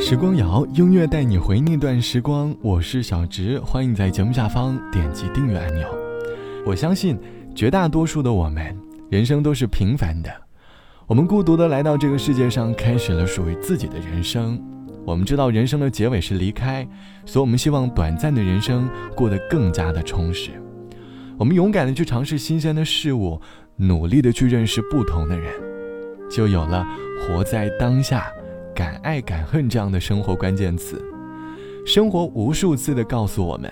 时光谣，音乐带你回那段时光。我是小植，欢迎在节目下方点击订阅按钮。我相信，绝大多数的我们，人生都是平凡的。我们孤独的来到这个世界上，开始了属于自己的人生。我们知道人生的结尾是离开，所以我们希望短暂的人生过得更加的充实。我们勇敢的去尝试新鲜的事物，努力的去认识不同的人，就有了活在当下。敢爱敢恨这样的生活关键词，生活无数次的告诉我们，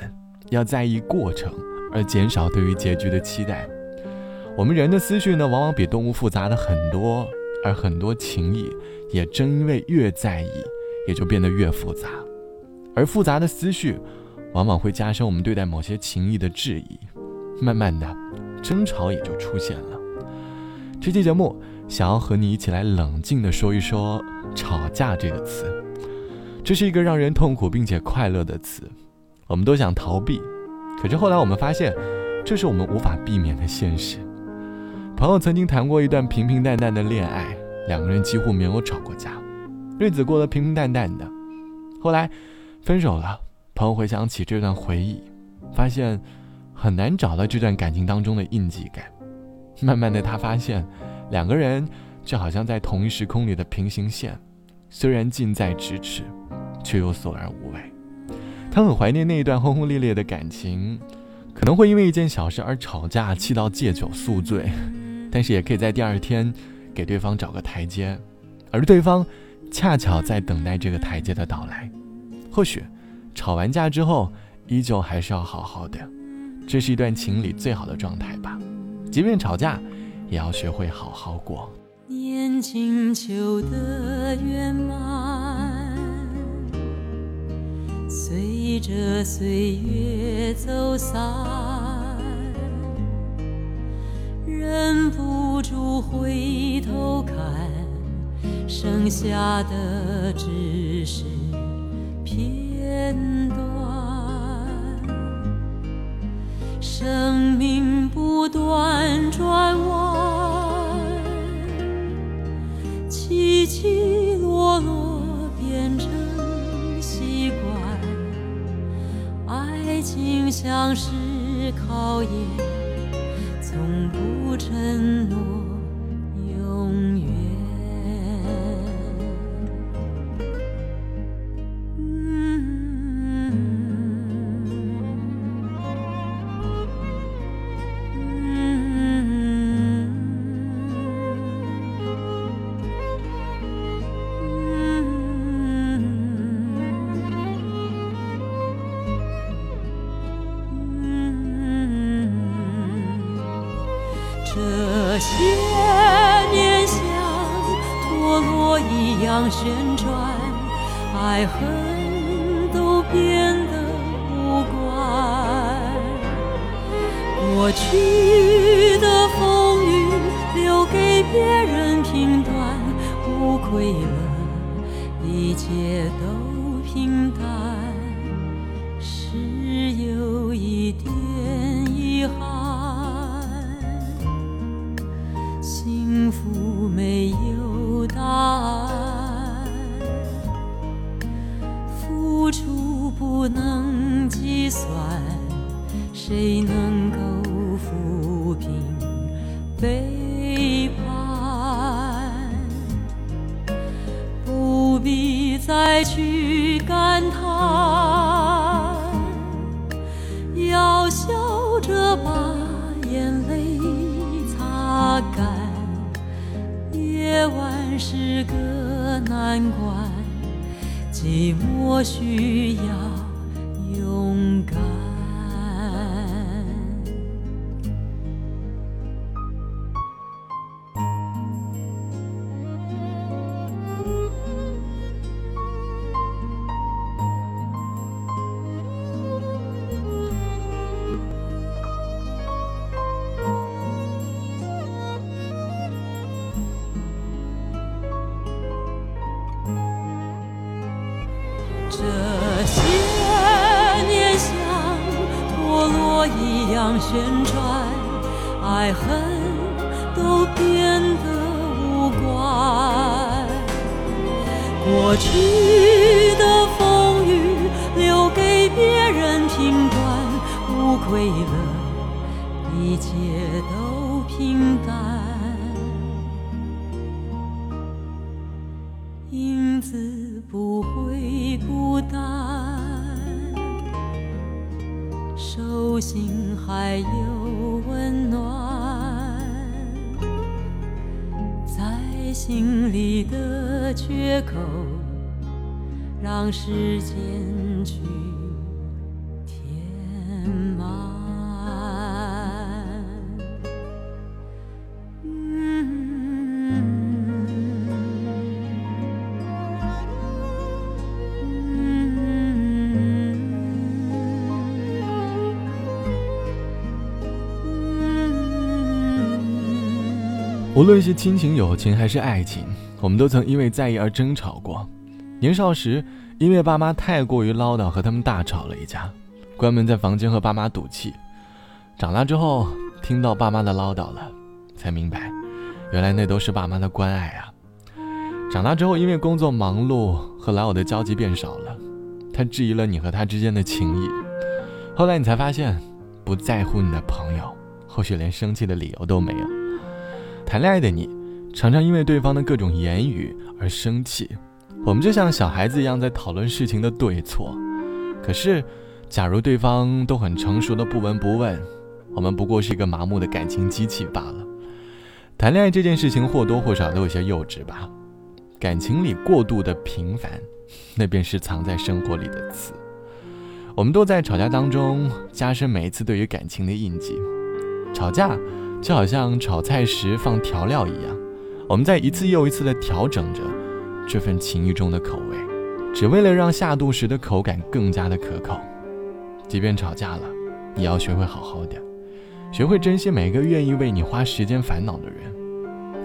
要在意过程，而减少对于结局的期待。我们人的思绪呢，往往比动物复杂的很多，而很多情谊也正因为越在意，也就变得越复杂。而复杂的思绪，往往会加深我们对待某些情谊的质疑，慢慢的，争吵也就出现了。这期节目。想要和你一起来冷静的说一说“吵架”这个词，这是一个让人痛苦并且快乐的词，我们都想逃避，可是后来我们发现，这是我们无法避免的现实。朋友曾经谈过一段平平淡淡的恋爱，两个人几乎没有吵过架，日子过得平平淡淡的。后来分手了，朋友回想起这段回忆，发现很难找到这段感情当中的印记感。慢慢的，他发现。两个人就好像在同一时空里的平行线，虽然近在咫尺，却又索然无味。他很怀念那一段轰轰烈烈的感情，可能会因为一件小事而吵架，气到借酒宿醉，但是也可以在第二天给对方找个台阶，而对方恰巧在等待这个台阶的到来。或许吵完架之后，依旧还是要好好的，这是一段情里最好的状态吧。即便吵架。也要学会好好过。念金秋的圆满，随着岁月走散，忍不住回头看，剩下的只是片段。生命不断转弯，像是考验，从不承诺。一样旋转，爱恨都变得无关。过去的风雨留给别人评断，不愧了，一切都我需要。一样旋转，爱恨都变得无关。过去。心里的缺口，让时间去。无论是亲情、友情还是爱情，我们都曾因为在意而争吵过。年少时，因为爸妈太过于唠叨，和他们大吵了一架，关门在房间和爸妈赌气。长大之后，听到爸妈的唠叨了，才明白，原来那都是爸妈的关爱啊。长大之后，因为工作忙碌，和老友的交集变少了，他质疑了你和他之间的情谊。后来你才发现，不在乎你的朋友，或许连生气的理由都没有。谈恋爱的你，常常因为对方的各种言语而生气。我们就像小孩子一样，在讨论事情的对错。可是，假如对方都很成熟的不闻不问，我们不过是一个麻木的感情机器罢了。谈恋爱这件事情或多或少都有些幼稚吧。感情里过度的平凡，那便是藏在生活里的刺。我们都在吵架当中加深每一次对于感情的印记。吵架。就好像炒菜时放调料一样，我们在一次又一次的调整着这份情谊中的口味，只为了让下肚时的口感更加的可口。即便吵架了，也要学会好好的，学会珍惜每个愿意为你花时间烦恼的人。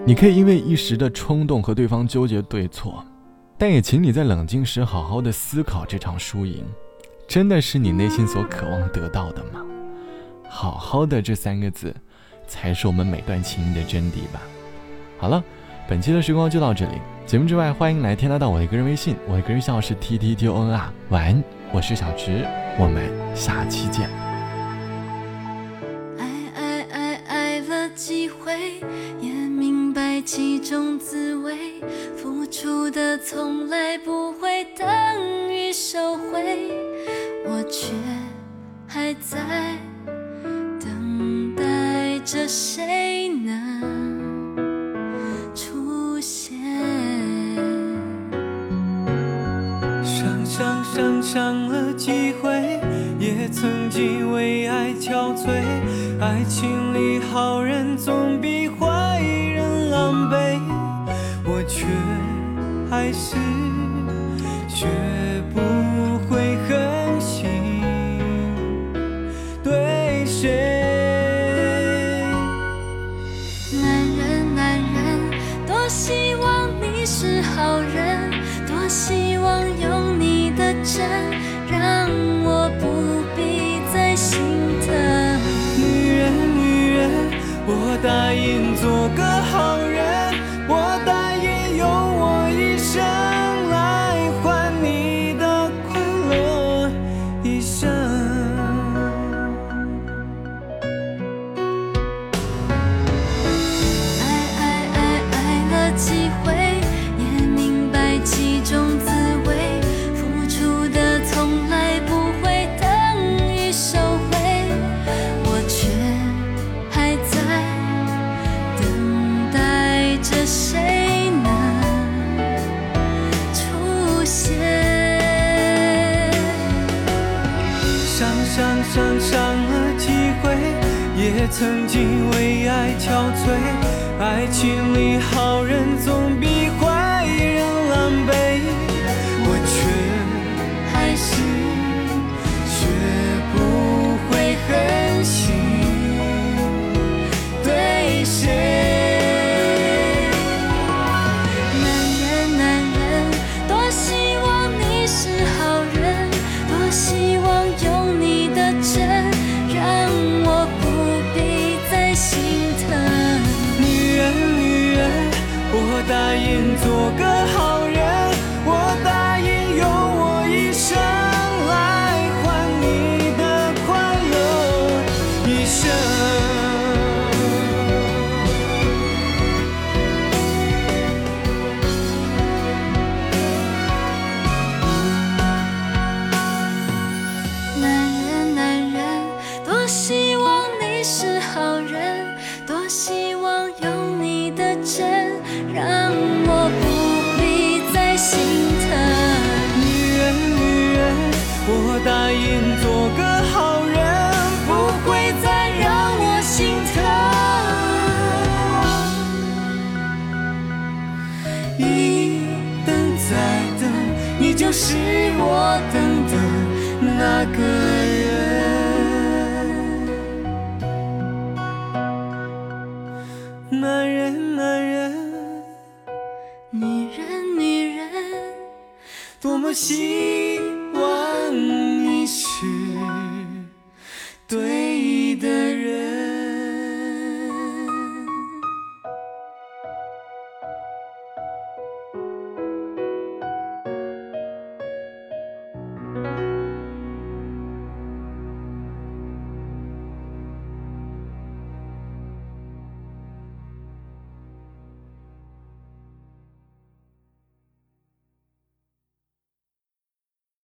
你可以因为一时的冲动和对方纠结对错，但也请你在冷静时好好的思考这场输赢，真的是你内心所渴望得到的吗？好好的这三个字。才是我们每段情谊的真谛吧。好了，本期的时光就到这里。节目之外，欢迎来添加到我的个人微信，我的个人号是 t t t o n r。晚安，我是小直，我们下期见。爱爱爱爱了几回，也明白其中滋味。付出的从来不会等于收回，我却还在。应做个好也曾经为爱憔悴。爱情里好人总比坏那